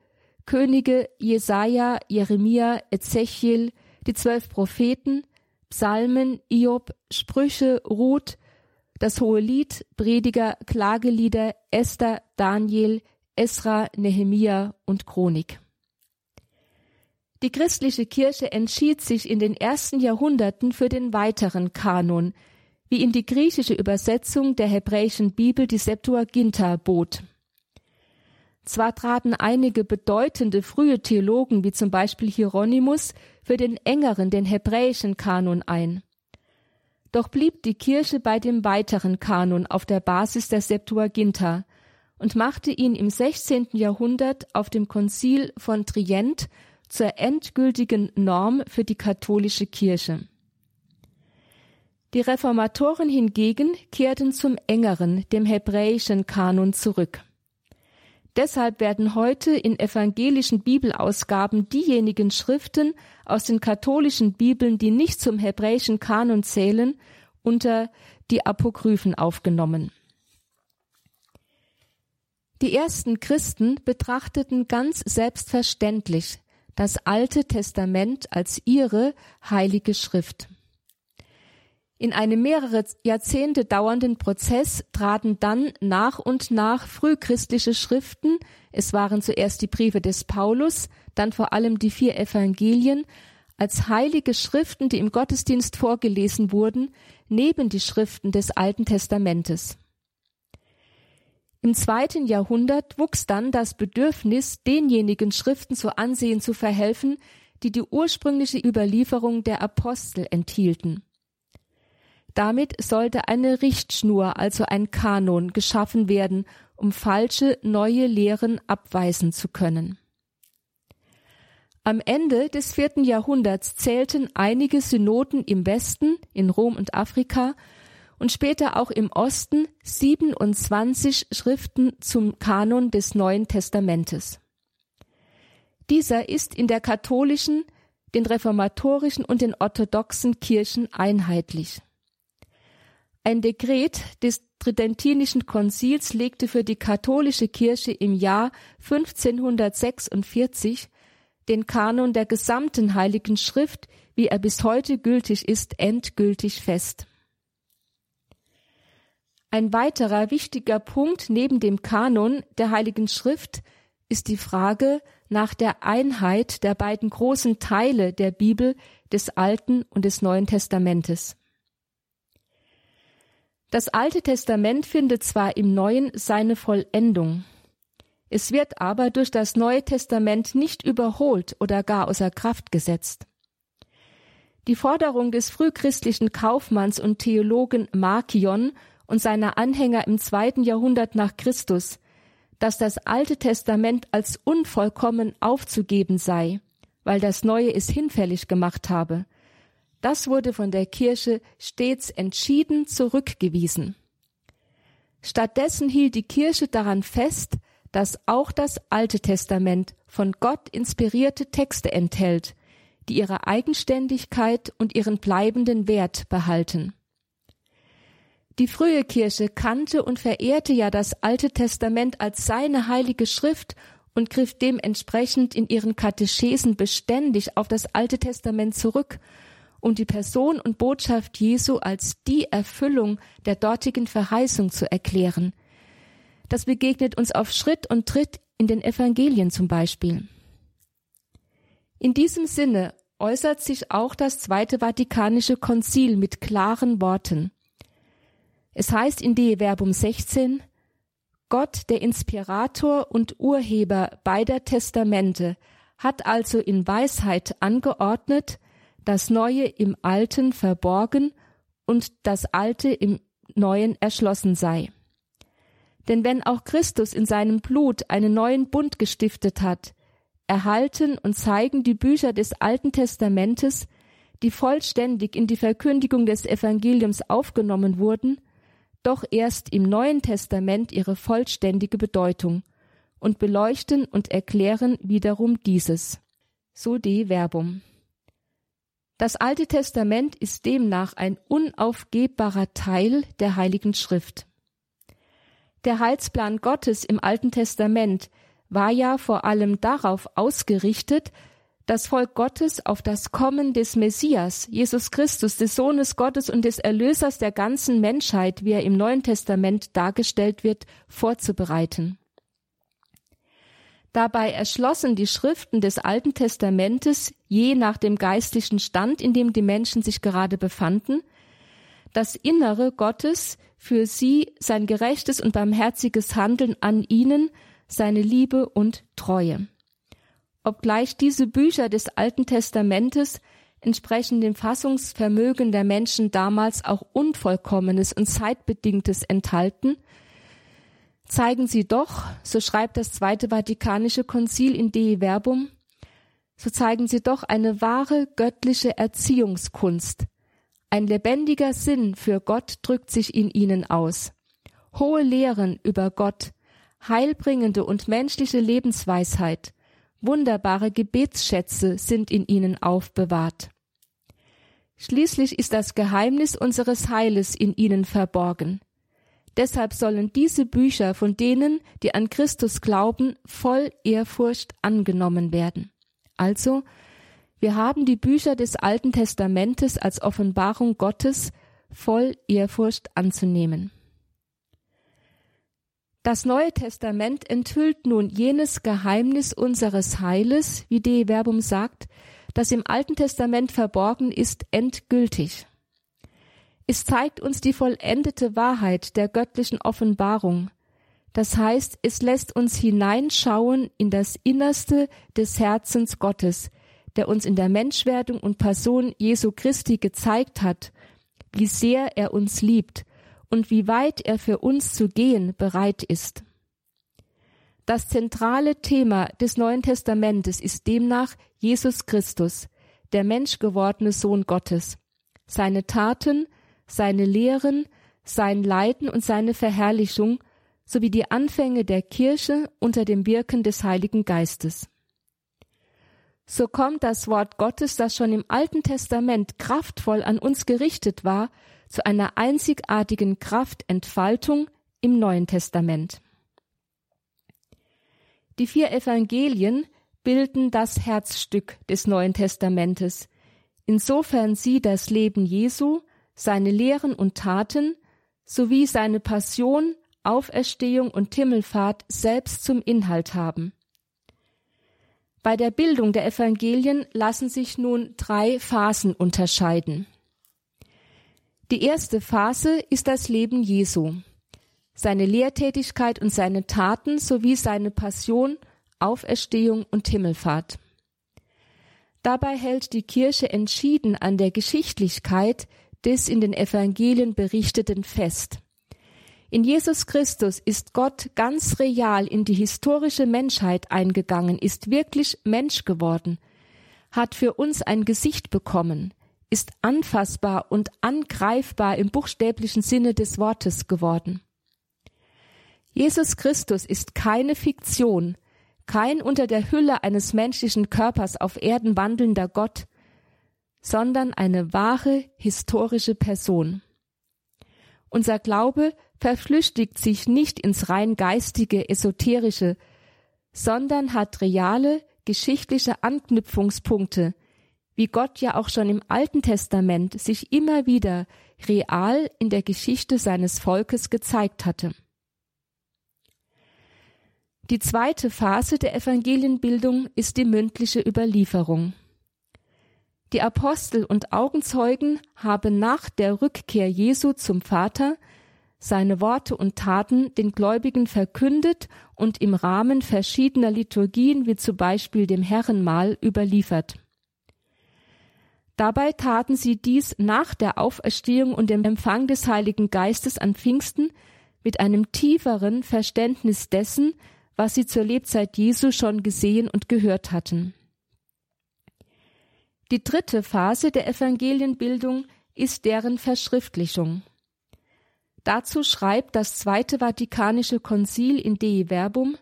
[SPEAKER 2] Könige, Jesaja, Jeremia, Ezechiel, die zwölf Propheten, Psalmen, Iob, Sprüche, Ruth, das Hohe Lied, Prediger, Klagelieder, Esther, Daniel, Esra, Nehemia und Chronik. Die christliche Kirche entschied sich in den ersten Jahrhunderten für den weiteren Kanon, wie ihn die griechische Übersetzung der hebräischen Bibel die Septuaginta bot. Zwar traten einige bedeutende frühe Theologen wie zum Beispiel Hieronymus für den engeren, den hebräischen Kanon ein. Doch blieb die Kirche bei dem weiteren Kanon auf der Basis der Septuaginta und machte ihn im 16. Jahrhundert auf dem Konzil von Trient zur endgültigen Norm für die katholische Kirche. Die Reformatoren hingegen kehrten zum engeren, dem hebräischen Kanon zurück. Deshalb werden heute in evangelischen Bibelausgaben diejenigen Schriften aus den katholischen Bibeln, die nicht zum hebräischen Kanon zählen, unter die Apokryphen aufgenommen. Die ersten Christen betrachteten ganz selbstverständlich das Alte Testament als ihre heilige Schrift. In einem mehrere Jahrzehnte dauernden Prozess traten dann nach und nach frühchristliche Schriften, es waren zuerst die Briefe des Paulus, dann vor allem die vier Evangelien, als heilige Schriften, die im Gottesdienst vorgelesen wurden, neben die Schriften des Alten Testamentes. Im zweiten Jahrhundert wuchs dann das Bedürfnis, denjenigen Schriften zu ansehen zu verhelfen, die die ursprüngliche Überlieferung der Apostel enthielten. Damit sollte eine Richtschnur, also ein Kanon, geschaffen werden, um falsche neue Lehren abweisen zu können. Am Ende des vierten Jahrhunderts zählten einige Synoden im Westen, in Rom und Afrika, und später auch im Osten 27 Schriften zum Kanon des Neuen Testamentes. Dieser ist in der katholischen, den reformatorischen und den orthodoxen Kirchen einheitlich. Ein Dekret des Tridentinischen Konzils legte für die katholische Kirche im Jahr 1546 den Kanon der gesamten Heiligen Schrift, wie er bis heute gültig ist, endgültig fest. Ein weiterer wichtiger Punkt neben dem Kanon der Heiligen Schrift ist die Frage nach der Einheit der beiden großen Teile der Bibel des Alten und des Neuen Testamentes. Das Alte Testament findet zwar im Neuen seine Vollendung, es wird aber durch das Neue Testament nicht überholt oder gar außer Kraft gesetzt. Die Forderung des frühchristlichen Kaufmanns und Theologen Markion und seiner Anhänger im zweiten Jahrhundert nach Christus, dass das Alte Testament als unvollkommen aufzugeben sei, weil das Neue es hinfällig gemacht habe, das wurde von der Kirche stets entschieden zurückgewiesen. Stattdessen hielt die Kirche daran fest, dass auch das Alte Testament von Gott inspirierte Texte enthält, die ihre Eigenständigkeit und ihren bleibenden Wert behalten. Die frühe Kirche kannte und verehrte ja das Alte Testament als seine heilige Schrift und griff dementsprechend in ihren Katechesen beständig auf das Alte Testament zurück um die Person und Botschaft Jesu als die Erfüllung der dortigen Verheißung zu erklären. Das begegnet uns auf Schritt und Tritt in den Evangelien zum Beispiel. In diesem Sinne äußert sich auch das Zweite Vatikanische Konzil mit klaren Worten. Es heißt in De Verbum 16, Gott, der Inspirator und Urheber beider Testamente, hat also in Weisheit angeordnet, das Neue im Alten verborgen und das Alte im Neuen erschlossen sei. Denn wenn auch Christus in seinem Blut einen neuen Bund gestiftet hat, erhalten und zeigen die Bücher des Alten Testamentes, die vollständig in die Verkündigung des Evangeliums aufgenommen wurden, doch erst im Neuen Testament ihre vollständige Bedeutung und beleuchten und erklären wiederum dieses. So de Verbum. Das Alte Testament ist demnach ein unaufgebbarer Teil der Heiligen Schrift. Der Heilsplan Gottes im Alten Testament war ja vor allem darauf ausgerichtet, das Volk Gottes auf das Kommen des Messias, Jesus Christus, des Sohnes Gottes und des Erlösers der ganzen Menschheit, wie er im Neuen Testament dargestellt wird, vorzubereiten. Dabei erschlossen die Schriften des Alten Testamentes je nach dem geistlichen Stand, in dem die Menschen sich gerade befanden, das Innere Gottes für sie sein gerechtes und barmherziges Handeln an ihnen, seine Liebe und Treue. Obgleich diese Bücher des Alten Testamentes entsprechend dem Fassungsvermögen der Menschen damals auch Unvollkommenes und Zeitbedingtes enthalten, zeigen sie doch, so schreibt das Zweite Vatikanische Konzil in Dei Verbum, so zeigen sie doch eine wahre göttliche Erziehungskunst. Ein lebendiger Sinn für Gott drückt sich in ihnen aus. Hohe Lehren über Gott, heilbringende und menschliche Lebensweisheit, wunderbare Gebetsschätze sind in ihnen aufbewahrt. Schließlich ist das Geheimnis unseres Heiles in ihnen verborgen. Deshalb sollen diese Bücher von denen, die an Christus glauben, voll Ehrfurcht angenommen werden. Also, wir haben die Bücher des Alten Testamentes als Offenbarung Gottes voll Ehrfurcht anzunehmen. Das Neue Testament enthüllt nun jenes Geheimnis unseres Heiles, wie De Verbum sagt, das im Alten Testament verborgen ist, endgültig. Es zeigt uns die vollendete Wahrheit der göttlichen Offenbarung. Das heißt, es lässt uns hineinschauen in das Innerste des Herzens Gottes, der uns in der Menschwerdung und Person Jesu Christi gezeigt hat, wie sehr er uns liebt und wie weit er für uns zu gehen bereit ist. Das zentrale Thema des Neuen Testamentes ist demnach Jesus Christus, der menschgewordene Sohn Gottes, seine Taten, seine Lehren, sein Leiden und seine Verherrlichung sowie die Anfänge der Kirche unter dem Wirken des Heiligen Geistes. So kommt das Wort Gottes, das schon im Alten Testament kraftvoll an uns gerichtet war, zu einer einzigartigen Kraftentfaltung im Neuen Testament. Die vier Evangelien bilden das Herzstück des Neuen Testamentes, insofern sie das Leben Jesu, seine Lehren und Taten sowie seine Passion, Auferstehung und Himmelfahrt selbst zum Inhalt haben. Bei der Bildung der Evangelien lassen sich nun drei Phasen unterscheiden. Die erste Phase ist das Leben Jesu, seine Lehrtätigkeit und seine Taten sowie seine Passion, Auferstehung und Himmelfahrt. Dabei hält die Kirche entschieden an der Geschichtlichkeit des in den Evangelien berichteten fest. In Jesus Christus ist Gott ganz real in die historische Menschheit eingegangen, ist wirklich Mensch geworden, hat für uns ein Gesicht bekommen, ist anfassbar und angreifbar im buchstäblichen Sinne des Wortes geworden. Jesus Christus ist keine Fiktion, kein unter der Hülle eines menschlichen Körpers auf Erden wandelnder Gott, sondern eine wahre historische Person. Unser Glaube verflüchtigt sich nicht ins rein geistige, esoterische, sondern hat reale, geschichtliche Anknüpfungspunkte, wie Gott ja auch schon im Alten Testament sich immer wieder real in der Geschichte seines Volkes gezeigt hatte. Die zweite Phase der Evangelienbildung ist die mündliche Überlieferung. Die Apostel und Augenzeugen haben nach der Rückkehr Jesu zum Vater seine Worte und Taten den Gläubigen verkündet und im Rahmen verschiedener Liturgien wie zum Beispiel dem Herrenmahl überliefert. Dabei taten sie dies nach der Auferstehung und dem Empfang des Heiligen Geistes an Pfingsten mit einem tieferen Verständnis dessen, was sie zur Lebzeit Jesu schon gesehen und gehört hatten. Die dritte Phase der Evangelienbildung ist deren Verschriftlichung. Dazu schreibt das Zweite Vatikanische Konzil in Dei Verbum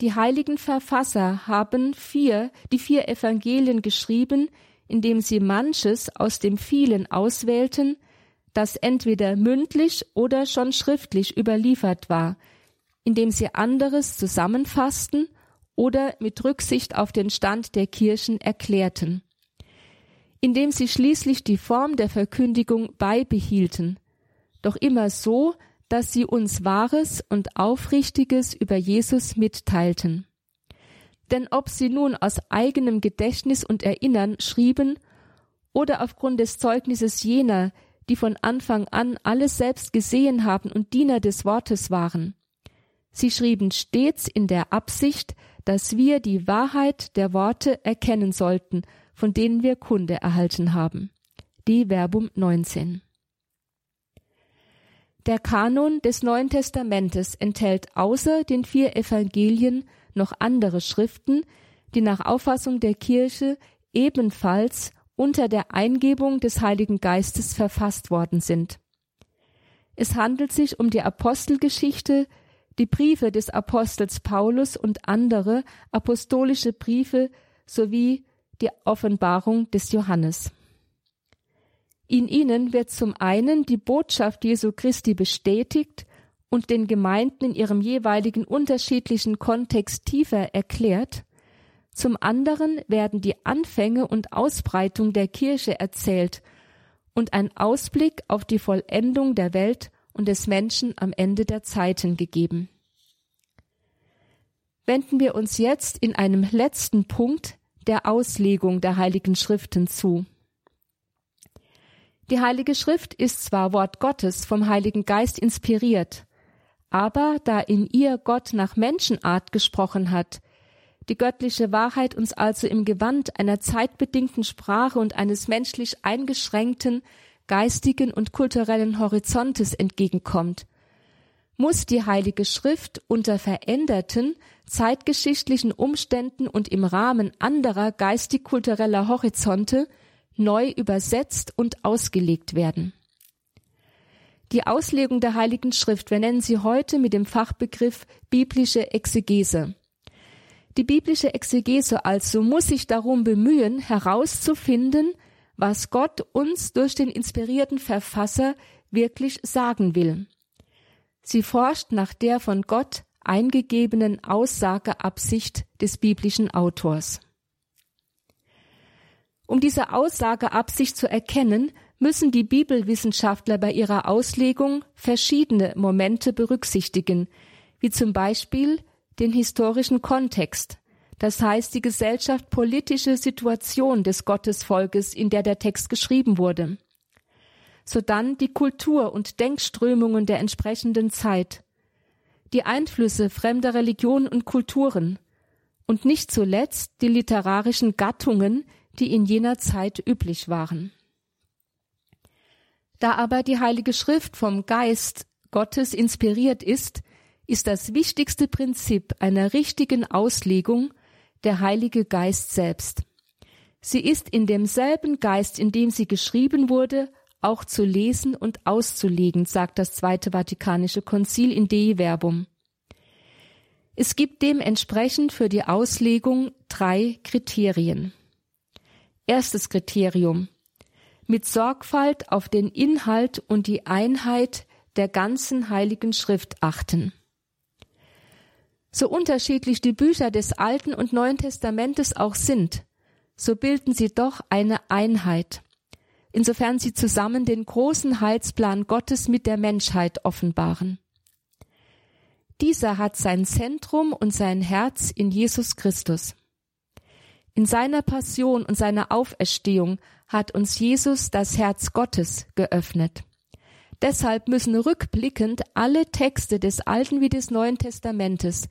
[SPEAKER 2] Die heiligen Verfasser haben vier, die vier Evangelien geschrieben, indem sie manches aus dem vielen auswählten, das entweder mündlich oder schon schriftlich überliefert war, indem sie anderes zusammenfassten oder mit Rücksicht auf den Stand der Kirchen erklärten, indem sie schließlich die Form der Verkündigung beibehielten, doch immer so, dass sie uns Wahres und Aufrichtiges über Jesus mitteilten. Denn ob sie nun aus eigenem Gedächtnis und Erinnern schrieben oder aufgrund des Zeugnisses jener, die von Anfang an alles selbst gesehen haben und Diener des Wortes waren, sie schrieben stets in der Absicht, dass wir die Wahrheit der Worte erkennen sollten, von denen wir Kunde erhalten haben. Die Verbum 19. Der Kanon des Neuen Testamentes enthält außer den vier Evangelien noch andere Schriften, die nach Auffassung der Kirche ebenfalls unter der Eingebung des Heiligen Geistes verfasst worden sind. Es handelt sich um die Apostelgeschichte, die Briefe des Apostels Paulus und andere apostolische Briefe sowie die Offenbarung des Johannes. In ihnen wird zum einen die Botschaft Jesu Christi bestätigt und den Gemeinden in ihrem jeweiligen unterschiedlichen Kontext tiefer erklärt, zum anderen werden die Anfänge und Ausbreitung der Kirche erzählt und ein Ausblick auf die Vollendung der Welt und des Menschen am Ende der Zeiten gegeben. Wenden wir uns jetzt in einem letzten Punkt der Auslegung der Heiligen Schriften zu. Die Heilige Schrift ist zwar Wort Gottes vom Heiligen Geist inspiriert, aber da in ihr Gott nach Menschenart gesprochen hat, die göttliche Wahrheit uns also im Gewand einer zeitbedingten Sprache und eines menschlich eingeschränkten geistigen und kulturellen Horizontes entgegenkommt, muss die Heilige Schrift unter veränderten zeitgeschichtlichen Umständen und im Rahmen anderer geistig-kultureller Horizonte neu übersetzt und ausgelegt werden. Die Auslegung der Heiligen Schrift, wir nennen sie heute mit dem Fachbegriff biblische Exegese. Die biblische Exegese also muss sich darum bemühen, herauszufinden, was Gott uns durch den inspirierten Verfasser wirklich sagen will. Sie forscht nach der von Gott eingegebenen Aussageabsicht des biblischen Autors. Um diese Aussageabsicht zu erkennen, müssen die Bibelwissenschaftler bei ihrer Auslegung verschiedene Momente berücksichtigen, wie zum Beispiel den historischen Kontext, das heißt die gesellschaftpolitische Situation des Gottesvolkes, in der der Text geschrieben wurde. Sodann die Kultur und Denkströmungen der entsprechenden Zeit, die Einflüsse fremder Religionen und Kulturen und nicht zuletzt die literarischen Gattungen, die in jener Zeit üblich waren. Da aber die Heilige Schrift vom Geist Gottes inspiriert ist, ist das wichtigste Prinzip einer richtigen Auslegung der Heilige Geist selbst. Sie ist in demselben Geist, in dem sie geschrieben wurde, auch zu lesen und auszulegen, sagt das Zweite Vatikanische Konzil in Dei Verbum. Es gibt dementsprechend für die Auslegung drei Kriterien. Erstes Kriterium. Mit Sorgfalt auf den Inhalt und die Einheit der ganzen Heiligen Schrift achten. So unterschiedlich die Bücher des Alten und Neuen Testamentes auch sind, so bilden sie doch eine Einheit, insofern sie zusammen den großen Heilsplan Gottes mit der Menschheit offenbaren. Dieser hat sein Zentrum und sein Herz in Jesus Christus. In seiner Passion und seiner Auferstehung hat uns Jesus das Herz Gottes geöffnet. Deshalb müssen rückblickend alle Texte des Alten wie des Neuen Testamentes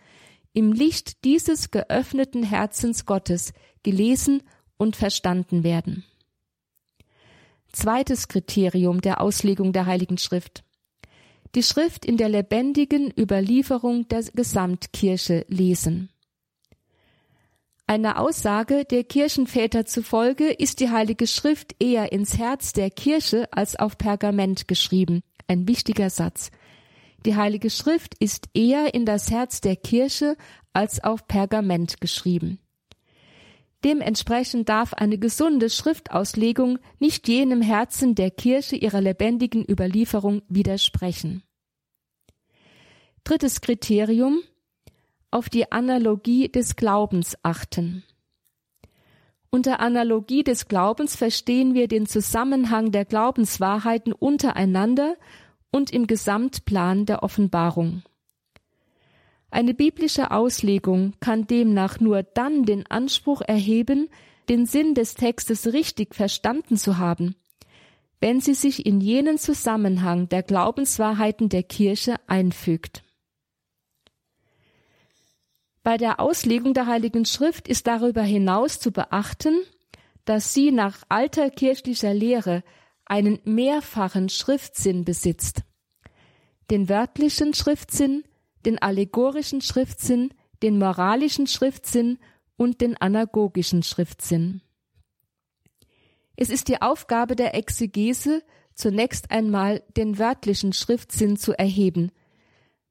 [SPEAKER 2] im Licht dieses geöffneten Herzens Gottes gelesen und verstanden werden. Zweites Kriterium der Auslegung der Heiligen Schrift. Die Schrift in der lebendigen Überlieferung der Gesamtkirche lesen. Einer Aussage der Kirchenväter zufolge ist die Heilige Schrift eher ins Herz der Kirche als auf Pergament geschrieben. Ein wichtiger Satz. Die Heilige Schrift ist eher in das Herz der Kirche als auf Pergament geschrieben. Dementsprechend darf eine gesunde Schriftauslegung nicht jenem Herzen der Kirche ihrer lebendigen Überlieferung widersprechen. Drittes Kriterium auf die Analogie des Glaubens achten. Unter Analogie des Glaubens verstehen wir den Zusammenhang der Glaubenswahrheiten untereinander und im Gesamtplan der Offenbarung. Eine biblische Auslegung kann demnach nur dann den Anspruch erheben, den Sinn des Textes richtig verstanden zu haben, wenn sie sich in jenen Zusammenhang der Glaubenswahrheiten der Kirche einfügt. Bei der Auslegung der Heiligen Schrift ist darüber hinaus zu beachten, dass sie nach alter kirchlicher Lehre einen mehrfachen Schriftsinn besitzt. Den wörtlichen Schriftsinn, den allegorischen Schriftsinn, den moralischen Schriftsinn und den anagogischen Schriftsinn. Es ist die Aufgabe der Exegese, zunächst einmal den wörtlichen Schriftsinn zu erheben –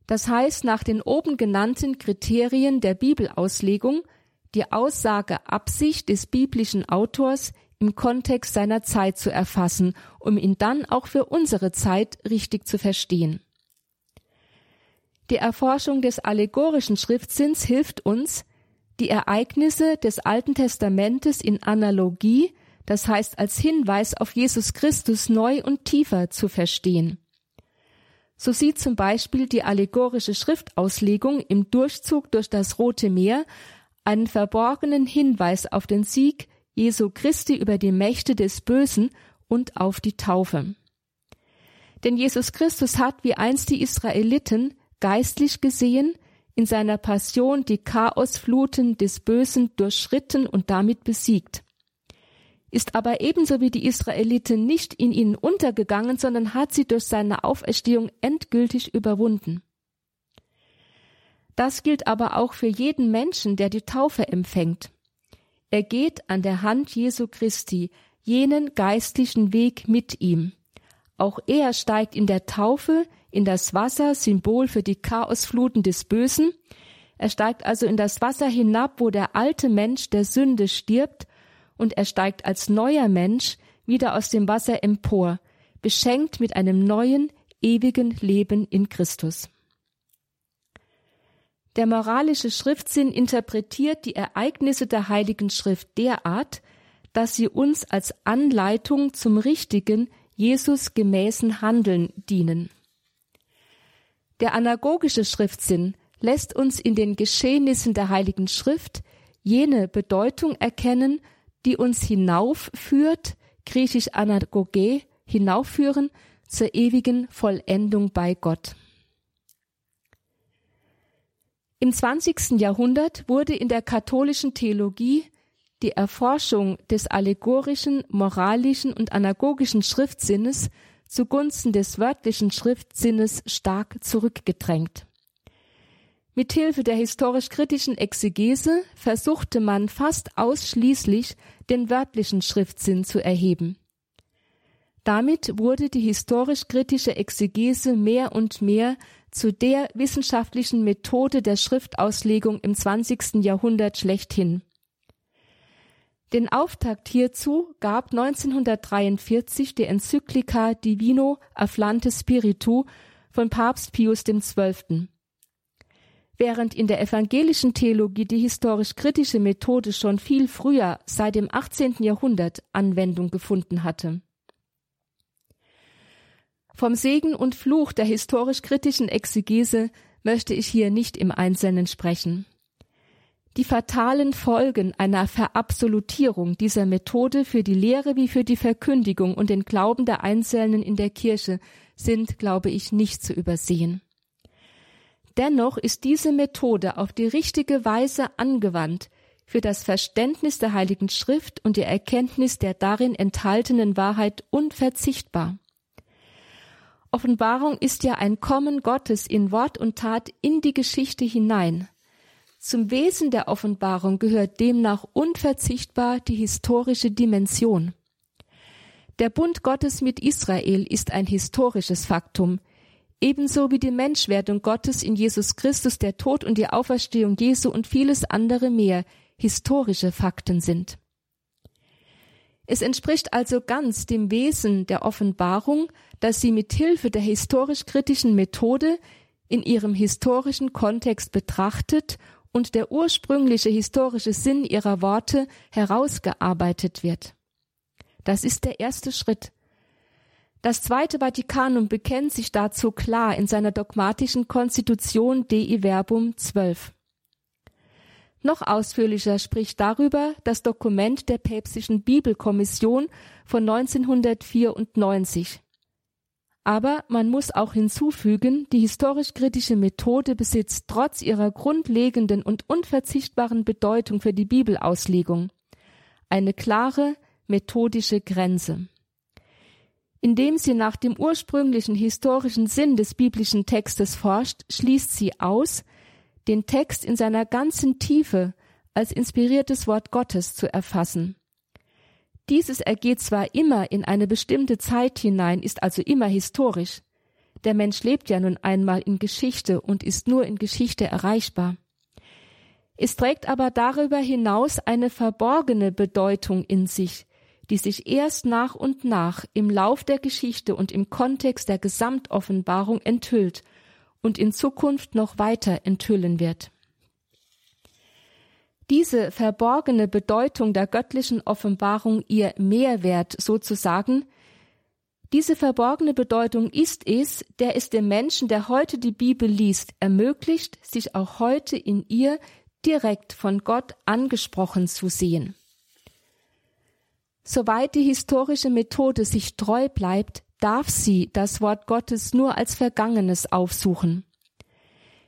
[SPEAKER 2] das heißt, nach den oben genannten Kriterien der Bibelauslegung die Aussage Absicht des biblischen Autors im Kontext seiner Zeit zu erfassen, um ihn dann auch für unsere Zeit richtig zu verstehen. Die Erforschung des allegorischen Schriftsinns hilft uns, die Ereignisse des Alten Testamentes in Analogie das heißt als Hinweis auf Jesus Christus neu und tiefer zu verstehen. So sieht zum Beispiel die allegorische Schriftauslegung im Durchzug durch das Rote Meer einen verborgenen Hinweis auf den Sieg Jesu Christi über die Mächte des Bösen und auf die Taufe. Denn Jesus Christus hat wie einst die Israeliten geistlich gesehen in seiner Passion die Chaosfluten des Bösen durchschritten und damit besiegt. Ist aber ebenso wie die Israeliten nicht in ihnen untergegangen, sondern hat sie durch seine Auferstehung endgültig überwunden. Das gilt aber auch für jeden Menschen, der die Taufe empfängt. Er geht an der Hand Jesu Christi jenen geistlichen Weg mit ihm. Auch er steigt in der Taufe in das Wasser, Symbol für die Chaosfluten des Bösen. Er steigt also in das Wasser hinab, wo der alte Mensch der Sünde stirbt, und er steigt als neuer Mensch wieder aus dem Wasser empor, beschenkt mit einem neuen, ewigen Leben in Christus. Der moralische Schriftsinn interpretiert die Ereignisse der Heiligen Schrift derart, dass sie uns als Anleitung zum richtigen, Jesus gemäßen Handeln dienen. Der anagogische Schriftsinn lässt uns in den Geschehnissen der Heiligen Schrift jene Bedeutung erkennen, die uns hinaufführt, griechisch anagoge, hinaufführen zur ewigen Vollendung bei Gott. Im 20. Jahrhundert wurde in der katholischen Theologie die Erforschung des allegorischen, moralischen und anagogischen Schriftsinnes zugunsten des wörtlichen Schriftsinnes stark zurückgedrängt. Mithilfe der historisch-kritischen Exegese versuchte man fast ausschließlich den wörtlichen Schriftsinn zu erheben. Damit wurde die historisch-kritische Exegese mehr und mehr zu der wissenschaftlichen Methode der Schriftauslegung im 20. Jahrhundert schlechthin. Den Auftakt hierzu gab 1943 die Enzyklika Divino Afflante Spiritu von Papst Pius XII. Während in der evangelischen Theologie die historisch-kritische Methode schon viel früher, seit dem 18. Jahrhundert, Anwendung gefunden hatte. Vom Segen und Fluch der historisch-kritischen Exegese möchte ich hier nicht im Einzelnen sprechen. Die fatalen Folgen einer Verabsolutierung dieser Methode für die Lehre wie für die Verkündigung und den Glauben der Einzelnen in der Kirche sind, glaube ich, nicht zu übersehen. Dennoch ist diese Methode auf die richtige Weise angewandt für das Verständnis der Heiligen Schrift und die Erkenntnis der darin enthaltenen Wahrheit unverzichtbar. Offenbarung ist ja ein Kommen Gottes in Wort und Tat in die Geschichte hinein. Zum Wesen der Offenbarung gehört demnach unverzichtbar die historische Dimension. Der Bund Gottes mit Israel ist ein historisches Faktum, ebenso wie die Menschwerdung Gottes in Jesus Christus, der Tod und die Auferstehung Jesu und vieles andere mehr historische Fakten sind. Es entspricht also ganz dem Wesen der Offenbarung, dass sie mit Hilfe der historisch-kritischen Methode in ihrem historischen Kontext betrachtet und der ursprüngliche historische Sinn ihrer Worte herausgearbeitet wird. Das ist der erste Schritt. Das Zweite Vatikanum bekennt sich dazu klar in seiner dogmatischen Konstitution Dei Verbum 12. Noch ausführlicher spricht darüber das Dokument der päpstlichen Bibelkommission von 1994. Aber man muss auch hinzufügen, die historisch-kritische Methode besitzt trotz ihrer grundlegenden und unverzichtbaren Bedeutung für die Bibelauslegung eine klare methodische Grenze. Indem sie nach dem ursprünglichen historischen Sinn des biblischen Textes forscht, schließt sie aus, den Text in seiner ganzen Tiefe als inspiriertes Wort Gottes zu erfassen. Dieses ergeht zwar immer in eine bestimmte Zeit hinein, ist also immer historisch. Der Mensch lebt ja nun einmal in Geschichte und ist nur in Geschichte erreichbar. Es trägt aber darüber hinaus eine verborgene Bedeutung in sich, die sich erst nach und nach im Lauf der Geschichte und im Kontext der Gesamtoffenbarung enthüllt und in Zukunft noch weiter enthüllen wird. diese verborgene Bedeutung der göttlichen Offenbarung ihr Mehrwert sozusagen, diese verborgene Bedeutung ist es, der es dem Menschen, der heute die Bibel liest, ermöglicht, sich auch heute in ihr direkt von Gott angesprochen zu sehen. Soweit die historische Methode sich treu bleibt, darf sie das Wort Gottes nur als Vergangenes aufsuchen.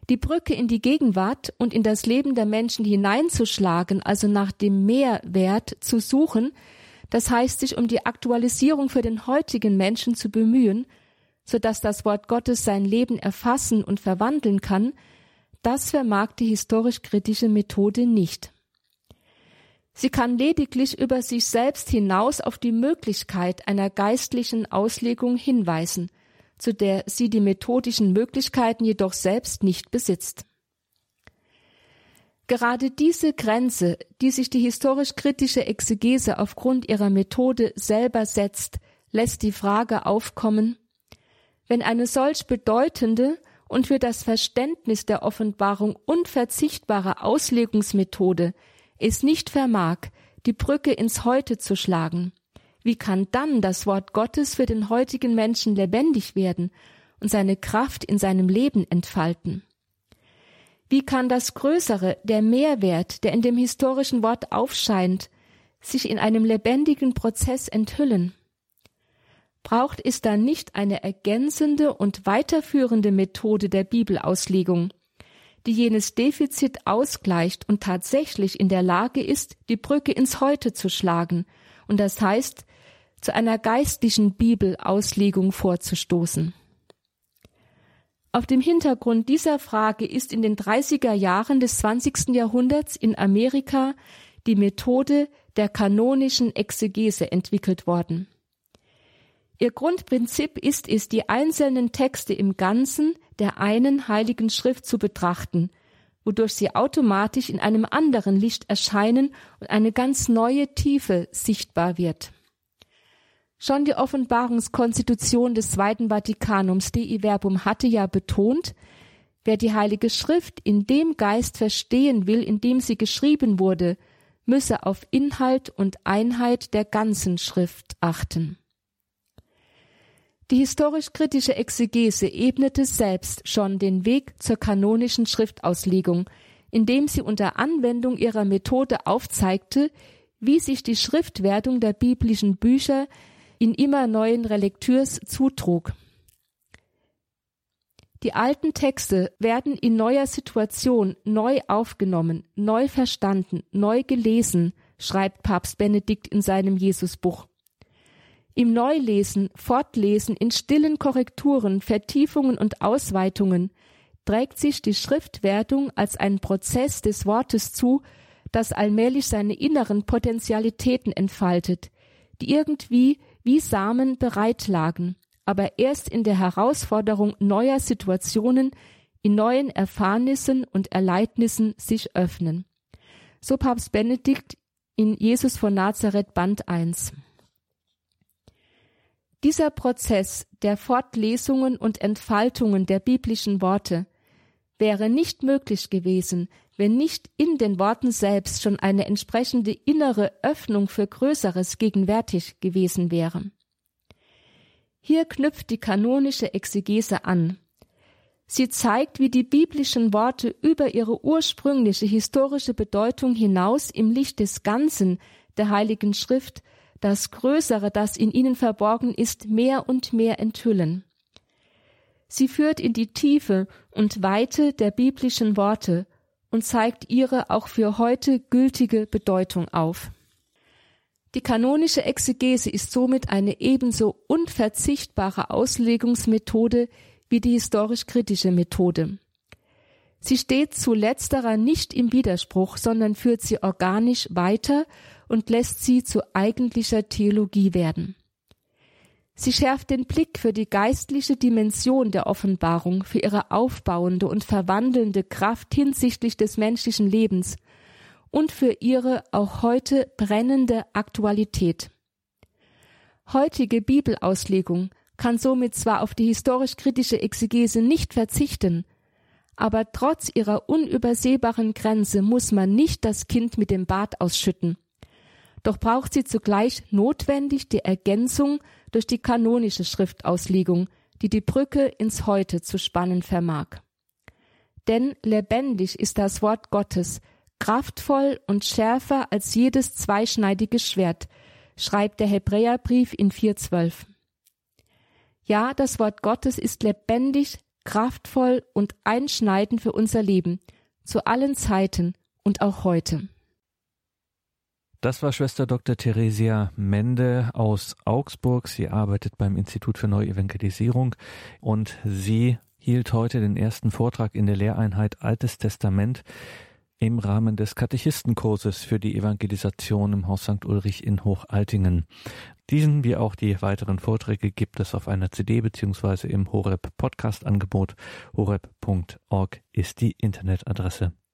[SPEAKER 2] Die Brücke in die Gegenwart und in das Leben der Menschen hineinzuschlagen, also nach dem Mehrwert zu suchen, das heißt sich um die Aktualisierung für den heutigen Menschen zu bemühen, so dass das Wort Gottes sein Leben erfassen und verwandeln kann, das vermag die historisch-kritische Methode nicht. Sie kann lediglich über sich selbst hinaus auf die Möglichkeit einer geistlichen Auslegung hinweisen, zu der sie die methodischen Möglichkeiten jedoch selbst nicht besitzt. Gerade diese Grenze, die sich die historisch-kritische Exegese aufgrund ihrer Methode selber setzt, lässt die Frage aufkommen, wenn eine solch bedeutende und für das Verständnis der Offenbarung unverzichtbare Auslegungsmethode es nicht vermag, die Brücke ins Heute zu schlagen, wie kann dann das Wort Gottes für den heutigen Menschen lebendig werden und seine Kraft in seinem Leben entfalten? Wie kann das Größere, der Mehrwert, der in dem historischen Wort aufscheint, sich in einem lebendigen Prozess enthüllen? Braucht es da nicht eine ergänzende und weiterführende Methode der Bibelauslegung, die jenes Defizit ausgleicht und tatsächlich in der Lage ist, die Brücke ins Heute zu schlagen, und das heißt, zu einer geistlichen Bibelauslegung vorzustoßen. Auf dem Hintergrund dieser Frage ist in den 30er Jahren des 20. Jahrhunderts in Amerika die Methode der kanonischen Exegese entwickelt worden. Ihr Grundprinzip ist es, die einzelnen Texte im Ganzen der einen heiligen Schrift zu betrachten, wodurch sie automatisch in einem anderen Licht erscheinen und eine ganz neue Tiefe sichtbar wird. Schon die Offenbarungskonstitution des Zweiten Vatikanums Dei Verbum hatte ja betont, wer die Heilige Schrift in dem Geist verstehen will, in dem sie geschrieben wurde, müsse auf Inhalt und Einheit der ganzen Schrift achten. Die historisch-kritische Exegese ebnete selbst schon den Weg zur kanonischen Schriftauslegung, indem sie unter Anwendung ihrer Methode aufzeigte, wie sich die Schriftwertung der biblischen Bücher in immer neuen Relektürs zutrug. Die alten Texte werden in neuer Situation neu aufgenommen, neu verstanden, neu gelesen, schreibt Papst Benedikt in seinem Jesusbuch. Im Neulesen, Fortlesen, in stillen Korrekturen, Vertiefungen und Ausweitungen trägt sich die Schriftwertung als ein Prozess des Wortes zu, das allmählich seine inneren Potentialitäten entfaltet, die irgendwie wie Samen bereit lagen, aber erst in der Herausforderung neuer Situationen, in neuen Erfahrnissen und Erleidnissen sich öffnen. So Papst Benedikt in Jesus von Nazareth Band 1. Dieser Prozess der Fortlesungen und Entfaltungen der biblischen Worte wäre nicht möglich gewesen, wenn nicht in den Worten selbst schon eine entsprechende innere Öffnung für Größeres gegenwärtig gewesen wäre. Hier knüpft die kanonische Exegese an. Sie zeigt, wie die biblischen Worte über ihre ursprüngliche historische Bedeutung hinaus im Licht des Ganzen der Heiligen Schrift das Größere, das in ihnen verborgen ist, mehr und mehr enthüllen. Sie führt in die Tiefe und Weite der biblischen Worte und zeigt ihre auch für heute gültige Bedeutung auf. Die kanonische Exegese ist somit eine ebenso unverzichtbare Auslegungsmethode wie die historisch-kritische Methode. Sie steht zu letzterer nicht im Widerspruch, sondern führt sie organisch weiter und lässt sie zu eigentlicher Theologie werden. Sie schärft den Blick für die geistliche Dimension der Offenbarung, für ihre aufbauende und verwandelnde Kraft hinsichtlich des menschlichen Lebens und für ihre auch heute brennende Aktualität. Heutige Bibelauslegung kann somit zwar auf die historisch-kritische Exegese nicht verzichten, Aber trotz ihrer unübersehbaren Grenze muss man nicht das Kind mit dem Bad ausschütten. Doch braucht sie zugleich notwendig die Ergänzung durch die kanonische Schriftauslegung, die die Brücke ins Heute zu spannen vermag. Denn lebendig ist das Wort Gottes, kraftvoll und schärfer als jedes zweischneidige Schwert, schreibt der Hebräerbrief in 4,12. Ja, das Wort Gottes ist lebendig, kraftvoll und einschneidend für unser Leben, zu allen Zeiten und auch heute.
[SPEAKER 1] Das war Schwester Dr. Theresia Mende aus Augsburg. Sie arbeitet beim Institut für Neuevangelisierung und sie hielt heute den ersten Vortrag in der Lehreinheit Altes Testament im Rahmen des Katechistenkurses für die Evangelisation im Haus St. Ulrich in Hochaltingen. Diesen wie auch die weiteren Vorträge gibt es auf einer CD beziehungsweise im Horeb Podcast Angebot. horeb.org ist die Internetadresse.